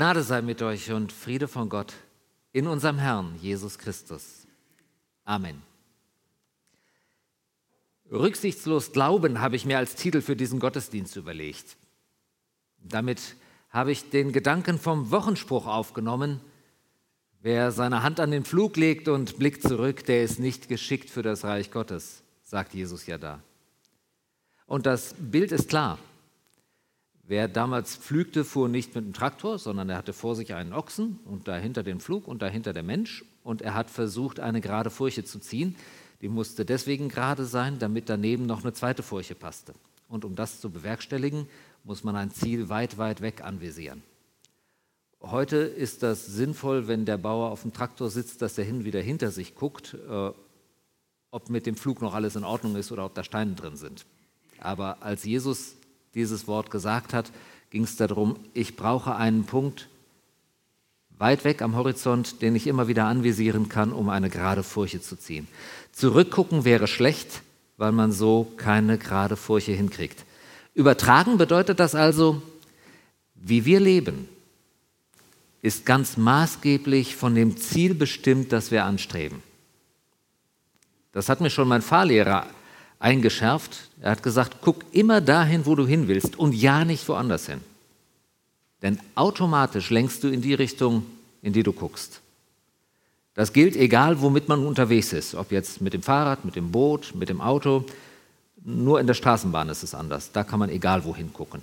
Gnade sei mit euch und Friede von Gott in unserem Herrn Jesus Christus. Amen. Rücksichtslos glauben habe ich mir als Titel für diesen Gottesdienst überlegt. Damit habe ich den Gedanken vom Wochenspruch aufgenommen. Wer seine Hand an den Flug legt und blickt zurück, der ist nicht geschickt für das Reich Gottes, sagt Jesus ja da. Und das Bild ist klar. Wer damals pflügte, fuhr nicht mit dem Traktor, sondern er hatte vor sich einen Ochsen und dahinter den Flug und dahinter der Mensch. Und er hat versucht, eine gerade Furche zu ziehen. Die musste deswegen gerade sein, damit daneben noch eine zweite Furche passte. Und um das zu bewerkstelligen, muss man ein Ziel weit, weit weg anvisieren. Heute ist das sinnvoll, wenn der Bauer auf dem Traktor sitzt, dass er hin und wieder hinter sich guckt, äh, ob mit dem Flug noch alles in Ordnung ist oder ob da Steine drin sind. Aber als Jesus dieses Wort gesagt hat, ging es darum, ich brauche einen Punkt weit weg am Horizont, den ich immer wieder anvisieren kann, um eine gerade Furche zu ziehen. Zurückgucken wäre schlecht, weil man so keine gerade Furche hinkriegt. Übertragen bedeutet das also, wie wir leben, ist ganz maßgeblich von dem Ziel bestimmt, das wir anstreben. Das hat mir schon mein Fahrlehrer eingeschärft. Er hat gesagt, guck immer dahin, wo du hin willst und ja nicht woanders hin. Denn automatisch lenkst du in die Richtung, in die du guckst. Das gilt egal, womit man unterwegs ist, ob jetzt mit dem Fahrrad, mit dem Boot, mit dem Auto. Nur in der Straßenbahn ist es anders. Da kann man egal wohin gucken.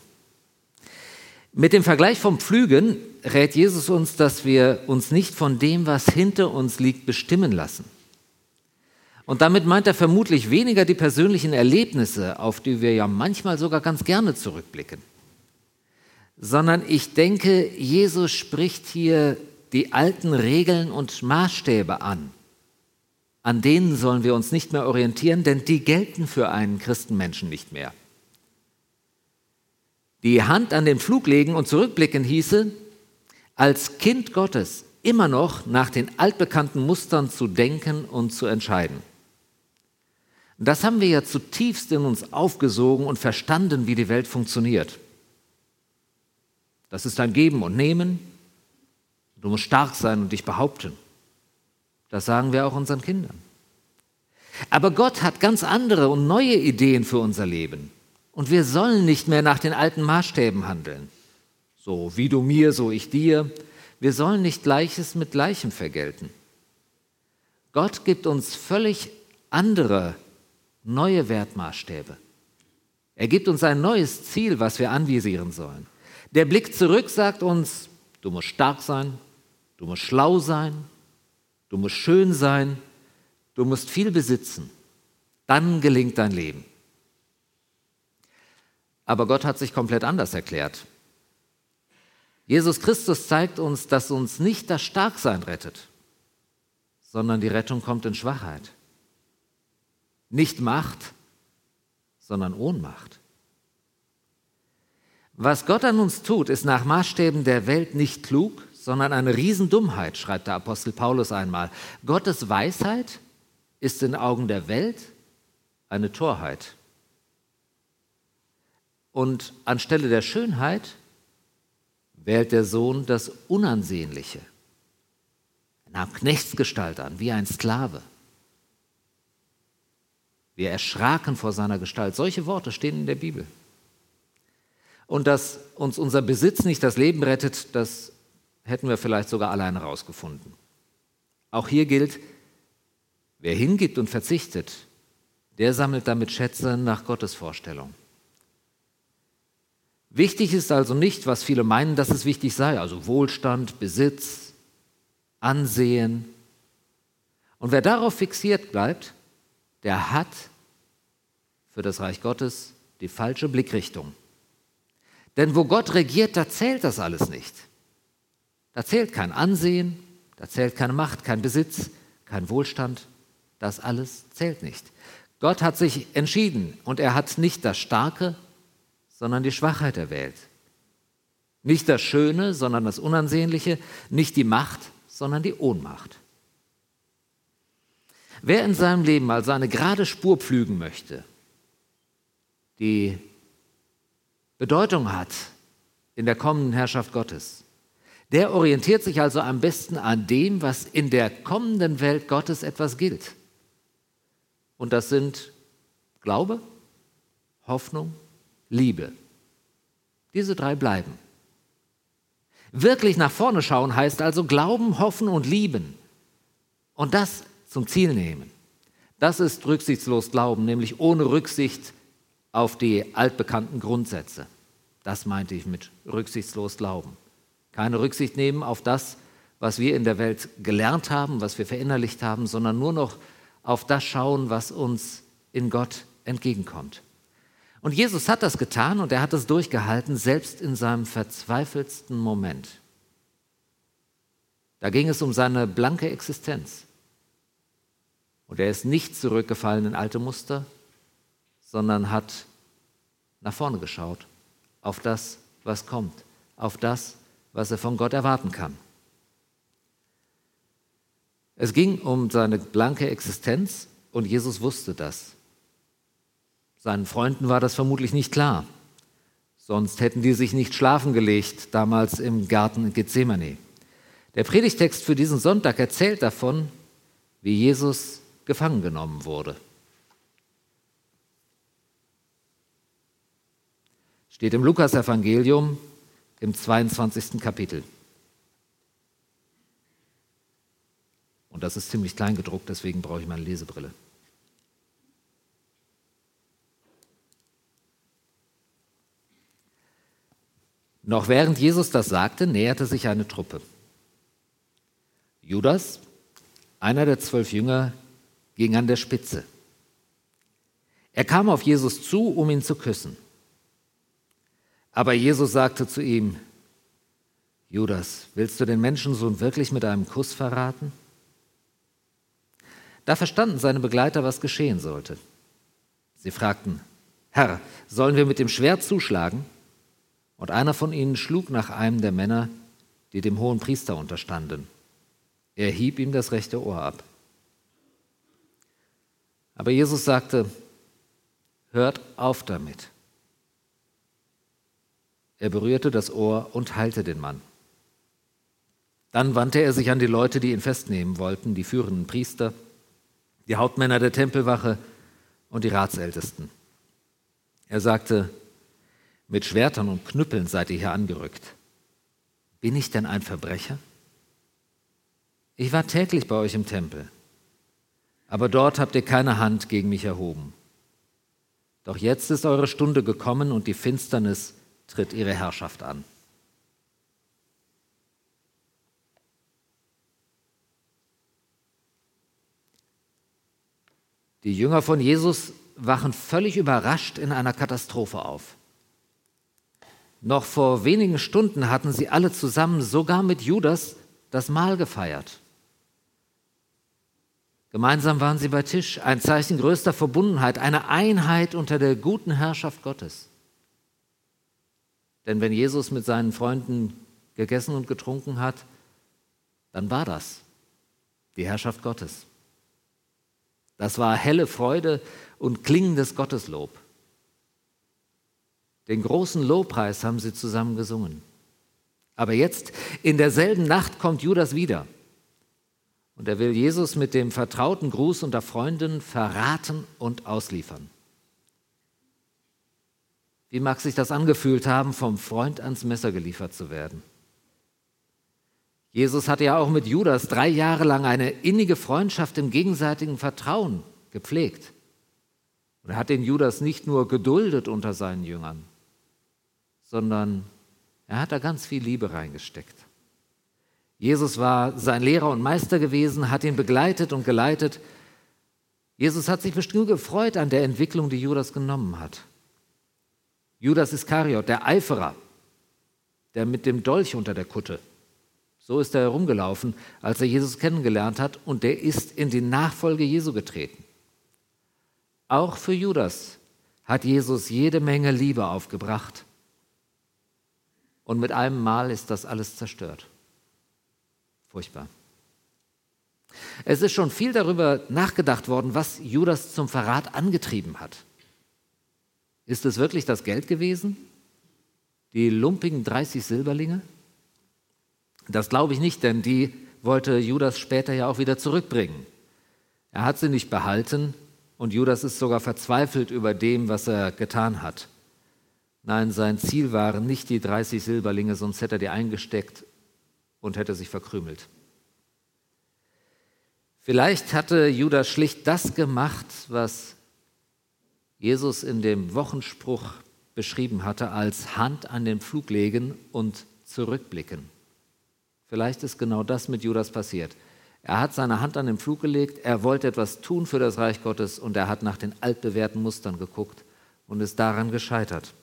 Mit dem Vergleich vom Pflügen rät Jesus uns, dass wir uns nicht von dem, was hinter uns liegt, bestimmen lassen. Und damit meint er vermutlich weniger die persönlichen Erlebnisse, auf die wir ja manchmal sogar ganz gerne zurückblicken, sondern ich denke, Jesus spricht hier die alten Regeln und Maßstäbe an. An denen sollen wir uns nicht mehr orientieren, denn die gelten für einen Christenmenschen nicht mehr. Die Hand an den Flug legen und zurückblicken hieße, als Kind Gottes immer noch nach den altbekannten Mustern zu denken und zu entscheiden. Das haben wir ja zutiefst in uns aufgesogen und verstanden, wie die Welt funktioniert. Das ist ein Geben und Nehmen. Du musst stark sein und dich behaupten. Das sagen wir auch unseren Kindern. Aber Gott hat ganz andere und neue Ideen für unser Leben. Und wir sollen nicht mehr nach den alten Maßstäben handeln. So wie du mir, so ich dir. Wir sollen nicht Gleiches mit Gleichem vergelten. Gott gibt uns völlig andere neue Wertmaßstäbe. Er gibt uns ein neues Ziel, was wir anvisieren sollen. Der Blick zurück sagt uns, du musst stark sein, du musst schlau sein, du musst schön sein, du musst viel besitzen. Dann gelingt dein Leben. Aber Gott hat sich komplett anders erklärt. Jesus Christus zeigt uns, dass uns nicht das Starksein rettet, sondern die Rettung kommt in Schwachheit. Nicht Macht, sondern Ohnmacht. Was Gott an uns tut, ist nach Maßstäben der Welt nicht klug, sondern eine Riesendummheit, schreibt der Apostel Paulus einmal. Gottes Weisheit ist in Augen der Welt eine Torheit. Und anstelle der Schönheit wählt der Sohn das Unansehnliche. Er nahm Knechtsgestalt an, wie ein Sklave. Wir erschraken vor seiner Gestalt. Solche Worte stehen in der Bibel. Und dass uns unser Besitz nicht das Leben rettet, das hätten wir vielleicht sogar alleine herausgefunden. Auch hier gilt, wer hingibt und verzichtet, der sammelt damit Schätze nach Gottes Vorstellung. Wichtig ist also nicht, was viele meinen, dass es wichtig sei, also Wohlstand, Besitz, Ansehen. Und wer darauf fixiert bleibt, der hat für das Reich Gottes die falsche Blickrichtung. Denn wo Gott regiert, da zählt das alles nicht. Da zählt kein Ansehen, da zählt keine Macht, kein Besitz, kein Wohlstand. Das alles zählt nicht. Gott hat sich entschieden und er hat nicht das Starke, sondern die Schwachheit erwählt. Nicht das Schöne, sondern das Unansehnliche, nicht die Macht, sondern die Ohnmacht. Wer in seinem Leben also eine gerade Spur pflügen möchte, die Bedeutung hat in der kommenden Herrschaft Gottes, Der orientiert sich also am besten an dem, was in der kommenden Welt Gottes etwas gilt. Und das sind Glaube, Hoffnung, Liebe. Diese drei bleiben. Wirklich nach vorne schauen heißt also Glauben, Hoffen und Lieben. Und das zum Ziel nehmen. Das ist rücksichtslos Glauben, nämlich ohne Rücksicht auf die altbekannten Grundsätze. Das meinte ich mit rücksichtslos Glauben. Keine Rücksicht nehmen auf das, was wir in der Welt gelernt haben, was wir verinnerlicht haben, sondern nur noch auf das schauen, was uns in Gott entgegenkommt. Und Jesus hat das getan und er hat es durchgehalten, selbst in seinem verzweifelsten Moment. Da ging es um seine blanke Existenz. Und er ist nicht zurückgefallen in alte Muster, sondern hat nach vorne geschaut, auf das, was kommt, auf das, was er von Gott erwarten kann. Es ging um seine blanke Existenz und Jesus wusste das. Seinen Freunden war das vermutlich nicht klar, sonst hätten die sich nicht schlafen gelegt, damals im Garten Gethsemane. Der Predigtext für diesen Sonntag erzählt davon, wie Jesus gefangen genommen wurde. Steht im Lukasevangelium im 22. Kapitel. Und das ist ziemlich klein gedruckt, deswegen brauche ich meine Lesebrille. Noch während Jesus das sagte, näherte sich eine Truppe. Judas, einer der zwölf Jünger, ging an der Spitze. Er kam auf Jesus zu, um ihn zu küssen. Aber Jesus sagte zu ihm, Judas, willst du den Menschensohn wirklich mit einem Kuss verraten? Da verstanden seine Begleiter, was geschehen sollte. Sie fragten, Herr, sollen wir mit dem Schwert zuschlagen? Und einer von ihnen schlug nach einem der Männer, die dem hohen Priester unterstanden. Er hieb ihm das rechte Ohr ab. Aber Jesus sagte, hört auf damit. Er berührte das Ohr und heilte den Mann. Dann wandte er sich an die Leute, die ihn festnehmen wollten, die führenden Priester, die Hauptmänner der Tempelwache und die Ratsältesten. Er sagte, mit Schwertern und Knüppeln seid ihr hier angerückt. Bin ich denn ein Verbrecher? Ich war täglich bei euch im Tempel aber dort habt ihr keine Hand gegen mich erhoben. Doch jetzt ist eure Stunde gekommen und die Finsternis tritt ihre Herrschaft an. Die Jünger von Jesus wachen völlig überrascht in einer Katastrophe auf. Noch vor wenigen Stunden hatten sie alle zusammen, sogar mit Judas, das Mahl gefeiert. Gemeinsam waren sie bei Tisch, ein Zeichen größter Verbundenheit, eine Einheit unter der guten Herrschaft Gottes. Denn wenn Jesus mit seinen Freunden gegessen und getrunken hat, dann war das die Herrschaft Gottes. Das war helle Freude und klingendes Gotteslob. Den großen Lobpreis haben sie zusammen gesungen. Aber jetzt, in derselben Nacht, kommt Judas wieder. Und er will Jesus mit dem vertrauten Gruß unter Freunden verraten und ausliefern. Wie mag sich das angefühlt haben, vom Freund ans Messer geliefert zu werden? Jesus hatte ja auch mit Judas drei Jahre lang eine innige Freundschaft im gegenseitigen Vertrauen gepflegt. Und er hat den Judas nicht nur geduldet unter seinen Jüngern, sondern er hat da ganz viel Liebe reingesteckt. Jesus war sein Lehrer und Meister gewesen, hat ihn begleitet und geleitet. Jesus hat sich bestimmt gefreut an der Entwicklung, die Judas genommen hat. Judas Iskariot, der Eiferer, der mit dem Dolch unter der Kutte. So ist er herumgelaufen, als er Jesus kennengelernt hat, und der ist in die Nachfolge Jesu getreten. Auch für Judas hat Jesus jede Menge Liebe aufgebracht. Und mit einem Mal ist das alles zerstört. Furchtbar. Es ist schon viel darüber nachgedacht worden, was Judas zum Verrat angetrieben hat. Ist es wirklich das Geld gewesen? Die lumpigen 30 Silberlinge? Das glaube ich nicht, denn die wollte Judas später ja auch wieder zurückbringen. Er hat sie nicht behalten und Judas ist sogar verzweifelt über dem, was er getan hat. Nein, sein Ziel waren nicht die 30 Silberlinge, sonst hätte er die eingesteckt und hätte sich verkrümelt. Vielleicht hatte Judas schlicht das gemacht, was Jesus in dem Wochenspruch beschrieben hatte, als Hand an den Flug legen und zurückblicken. Vielleicht ist genau das mit Judas passiert. Er hat seine Hand an den Flug gelegt, er wollte etwas tun für das Reich Gottes und er hat nach den altbewährten Mustern geguckt und ist daran gescheitert.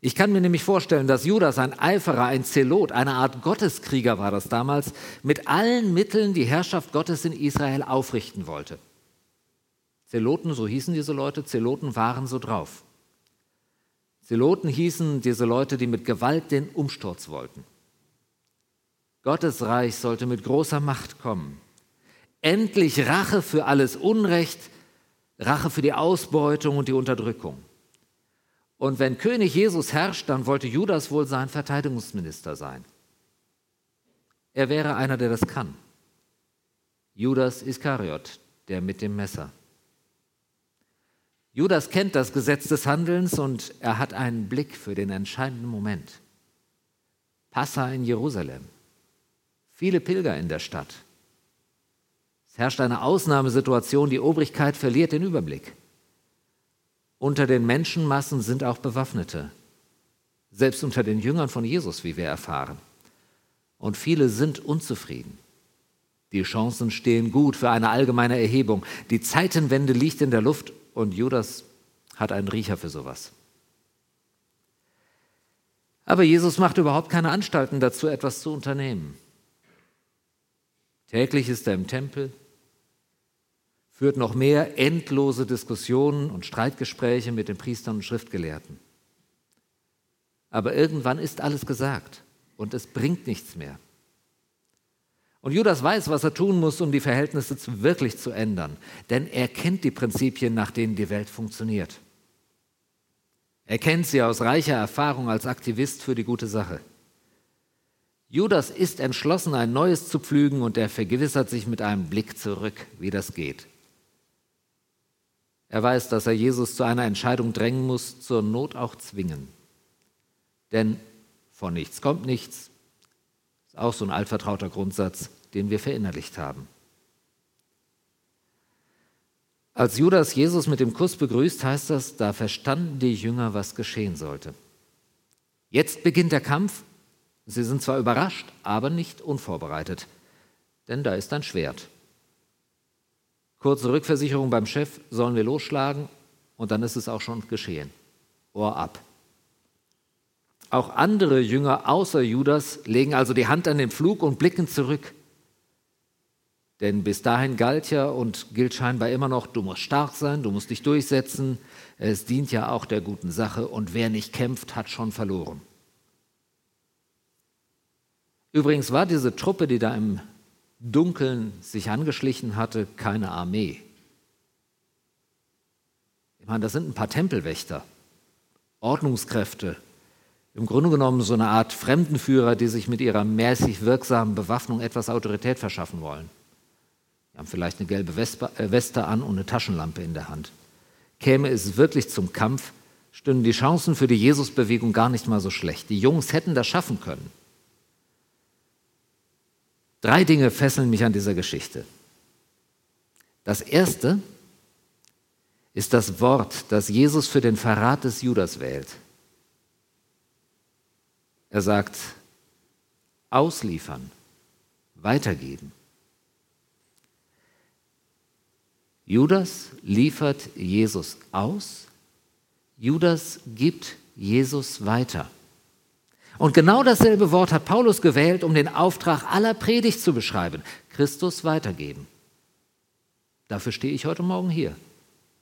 Ich kann mir nämlich vorstellen, dass Judas ein Eiferer, ein Zelot, eine Art Gotteskrieger war das damals, mit allen Mitteln die Herrschaft Gottes in Israel aufrichten wollte. Zeloten, so hießen diese Leute, Zeloten waren so drauf. Zeloten hießen diese Leute, die mit Gewalt den Umsturz wollten. Gottes Reich sollte mit großer Macht kommen. Endlich Rache für alles Unrecht, Rache für die Ausbeutung und die Unterdrückung. Und wenn König Jesus herrscht, dann wollte Judas wohl sein Verteidigungsminister sein. Er wäre einer, der das kann. Judas Iskariot, der mit dem Messer. Judas kennt das Gesetz des Handelns und er hat einen Blick für den entscheidenden Moment. Passa in Jerusalem viele Pilger in der Stadt. Es herrscht eine Ausnahmesituation, die Obrigkeit verliert den Überblick. Unter den Menschenmassen sind auch Bewaffnete, selbst unter den Jüngern von Jesus, wie wir erfahren. Und viele sind unzufrieden. Die Chancen stehen gut für eine allgemeine Erhebung. Die Zeitenwende liegt in der Luft und Judas hat einen Riecher für sowas. Aber Jesus macht überhaupt keine Anstalten dazu, etwas zu unternehmen. Täglich ist er im Tempel, führt noch mehr endlose Diskussionen und Streitgespräche mit den Priestern und Schriftgelehrten. Aber irgendwann ist alles gesagt und es bringt nichts mehr. Und Judas weiß, was er tun muss, um die Verhältnisse wirklich zu ändern, denn er kennt die Prinzipien, nach denen die Welt funktioniert. Er kennt sie aus reicher Erfahrung als Aktivist für die gute Sache. Judas ist entschlossen, ein neues zu pflügen und er vergewissert sich mit einem Blick zurück, wie das geht. Er weiß, dass er Jesus zu einer Entscheidung drängen muss, zur Not auch zwingen. Denn von nichts kommt nichts. Ist auch so ein altvertrauter Grundsatz, den wir verinnerlicht haben. Als Judas Jesus mit dem Kuss begrüßt, heißt das, da verstanden die Jünger, was geschehen sollte. Jetzt beginnt der Kampf Sie sind zwar überrascht, aber nicht unvorbereitet, denn da ist ein Schwert. Kurze Rückversicherung beim Chef, sollen wir losschlagen und dann ist es auch schon geschehen. Ohr ab. Auch andere Jünger außer Judas legen also die Hand an den Flug und blicken zurück. Denn bis dahin galt ja und gilt scheinbar immer noch, du musst stark sein, du musst dich durchsetzen, es dient ja auch der guten Sache und wer nicht kämpft, hat schon verloren. Übrigens war diese Truppe, die da im Dunkeln sich angeschlichen hatte, keine Armee. Ich meine, das sind ein paar Tempelwächter, Ordnungskräfte, im Grunde genommen so eine Art Fremdenführer, die sich mit ihrer mäßig wirksamen Bewaffnung etwas Autorität verschaffen wollen. Die haben vielleicht eine gelbe äh, Weste an und eine Taschenlampe in der Hand. Käme es wirklich zum Kampf, stünden die Chancen für die Jesusbewegung gar nicht mal so schlecht. Die Jungs hätten das schaffen können. Drei Dinge fesseln mich an dieser Geschichte. Das erste ist das Wort, das Jesus für den Verrat des Judas wählt. Er sagt, ausliefern, weitergeben. Judas liefert Jesus aus, Judas gibt Jesus weiter. Und genau dasselbe Wort hat Paulus gewählt, um den Auftrag aller Predigt zu beschreiben. Christus weitergeben. Dafür stehe ich heute Morgen hier,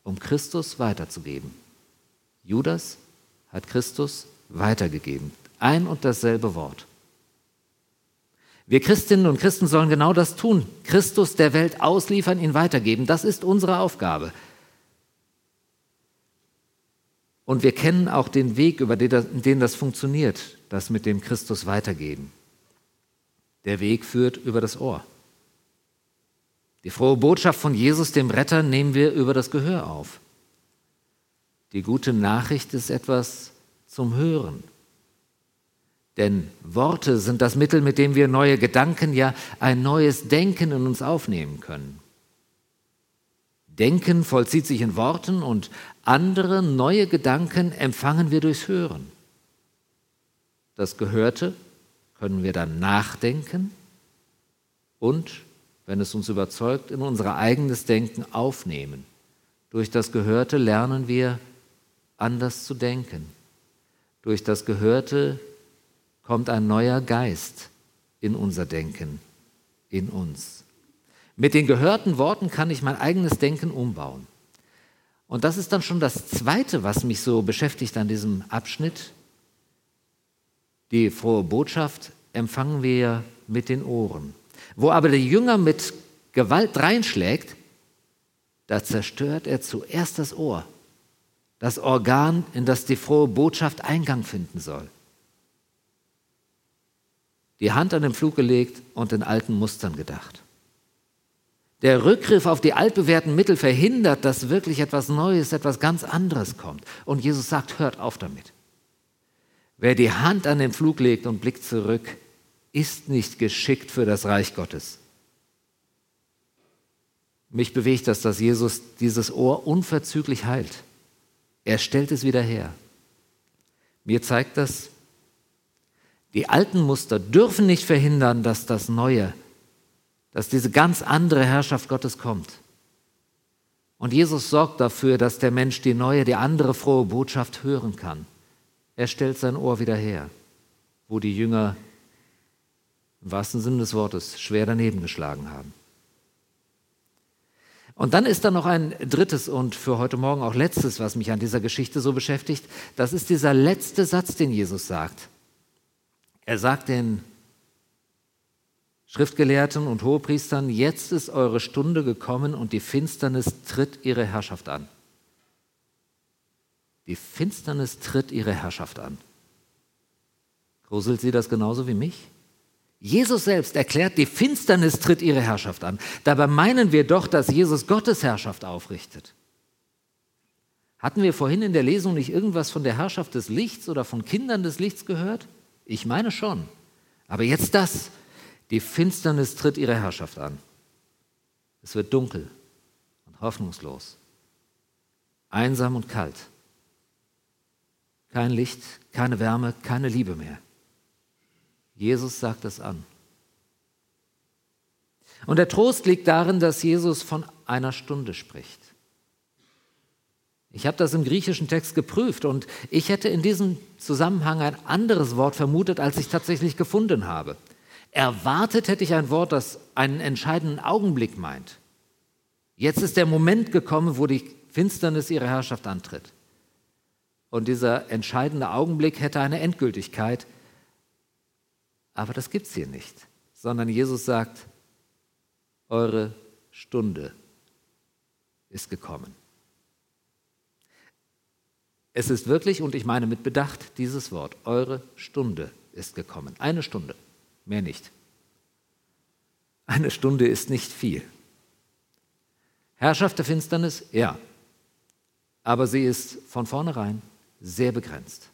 um Christus weiterzugeben. Judas hat Christus weitergegeben. Ein und dasselbe Wort. Wir Christinnen und Christen sollen genau das tun. Christus der Welt ausliefern, ihn weitergeben. Das ist unsere Aufgabe. Und wir kennen auch den Weg, über den das funktioniert das mit dem Christus weitergeben. Der Weg führt über das Ohr. Die frohe Botschaft von Jesus, dem Retter, nehmen wir über das Gehör auf. Die gute Nachricht ist etwas zum Hören. Denn Worte sind das Mittel, mit dem wir neue Gedanken, ja ein neues Denken in uns aufnehmen können. Denken vollzieht sich in Worten und andere neue Gedanken empfangen wir durchs Hören. Das Gehörte können wir dann nachdenken und, wenn es uns überzeugt, in unser eigenes Denken aufnehmen. Durch das Gehörte lernen wir anders zu denken. Durch das Gehörte kommt ein neuer Geist in unser Denken, in uns. Mit den gehörten Worten kann ich mein eigenes Denken umbauen. Und das ist dann schon das Zweite, was mich so beschäftigt an diesem Abschnitt. Die frohe Botschaft empfangen wir mit den Ohren. Wo aber der Jünger mit Gewalt reinschlägt, da zerstört er zuerst das Ohr, das Organ, in das die frohe Botschaft Eingang finden soll. Die Hand an den Flug gelegt und in alten Mustern gedacht. Der Rückgriff auf die altbewährten Mittel verhindert, dass wirklich etwas Neues, etwas ganz anderes kommt. Und Jesus sagt, hört auf damit. Wer die Hand an den Flug legt und blickt zurück, ist nicht geschickt für das Reich Gottes. Mich bewegt das, dass Jesus dieses Ohr unverzüglich heilt. Er stellt es wieder her. Mir zeigt das, die alten Muster dürfen nicht verhindern, dass das Neue dass diese ganz andere Herrschaft Gottes kommt. Und Jesus sorgt dafür, dass der Mensch die neue, die andere frohe Botschaft hören kann. Er stellt sein Ohr wieder her, wo die Jünger im wahrsten Sinne des Wortes schwer daneben geschlagen haben. Und dann ist da noch ein drittes und für heute Morgen auch letztes, was mich an dieser Geschichte so beschäftigt. Das ist dieser letzte Satz, den Jesus sagt. Er sagt den Schriftgelehrten und Hohepriestern, jetzt ist eure Stunde gekommen und die Finsternis tritt ihre Herrschaft an. Die Finsternis tritt ihre Herrschaft an. Gruselt sie das genauso wie mich? Jesus selbst erklärt, die Finsternis tritt ihre Herrschaft an. Dabei meinen wir doch, dass Jesus Gottes Herrschaft aufrichtet. Hatten wir vorhin in der Lesung nicht irgendwas von der Herrschaft des Lichts oder von Kindern des Lichts gehört? Ich meine schon. Aber jetzt das. Die Finsternis tritt ihre Herrschaft an. Es wird dunkel und hoffnungslos, einsam und kalt. Kein Licht, keine Wärme, keine Liebe mehr. Jesus sagt es an. Und der Trost liegt darin, dass Jesus von einer Stunde spricht. Ich habe das im griechischen Text geprüft und ich hätte in diesem Zusammenhang ein anderes Wort vermutet, als ich tatsächlich gefunden habe. Erwartet hätte ich ein Wort, das einen entscheidenden Augenblick meint. Jetzt ist der Moment gekommen, wo die Finsternis ihre Herrschaft antritt. Und dieser entscheidende Augenblick hätte eine Endgültigkeit. Aber das gibt es hier nicht, sondern Jesus sagt, eure Stunde ist gekommen. Es ist wirklich, und ich meine mit Bedacht dieses Wort, eure Stunde ist gekommen. Eine Stunde mehr nicht. Eine Stunde ist nicht viel. Herrschaft der Finsternis, ja, aber sie ist von vornherein sehr begrenzt.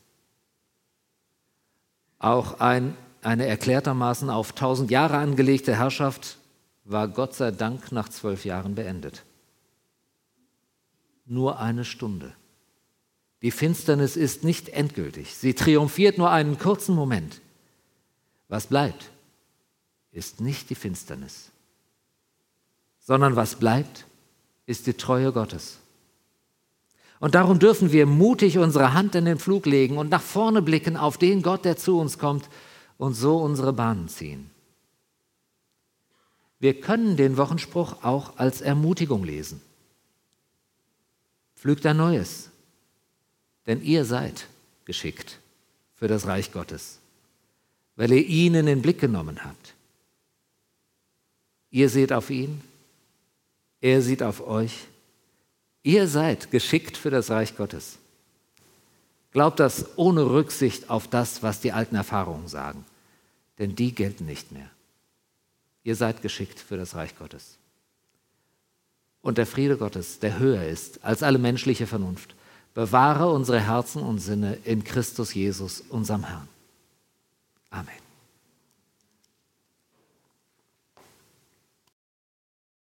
Auch ein, eine erklärtermaßen auf tausend Jahre angelegte Herrschaft war Gott sei Dank nach zwölf Jahren beendet. Nur eine Stunde. Die Finsternis ist nicht endgültig. Sie triumphiert nur einen kurzen Moment. Was bleibt, ist nicht die Finsternis, sondern was bleibt, ist die Treue Gottes. Und darum dürfen wir mutig unsere Hand in den Flug legen und nach vorne blicken auf den Gott, der zu uns kommt und so unsere Bahnen ziehen. Wir können den Wochenspruch auch als Ermutigung lesen. Pflügt ein neues, denn ihr seid geschickt für das Reich Gottes weil ihr ihn in den Blick genommen habt. Ihr seht auf ihn, er sieht auf euch. Ihr seid geschickt für das Reich Gottes. Glaubt das ohne Rücksicht auf das, was die alten Erfahrungen sagen, denn die gelten nicht mehr. Ihr seid geschickt für das Reich Gottes. Und der Friede Gottes, der höher ist als alle menschliche Vernunft, bewahre unsere Herzen und Sinne in Christus Jesus, unserem Herrn.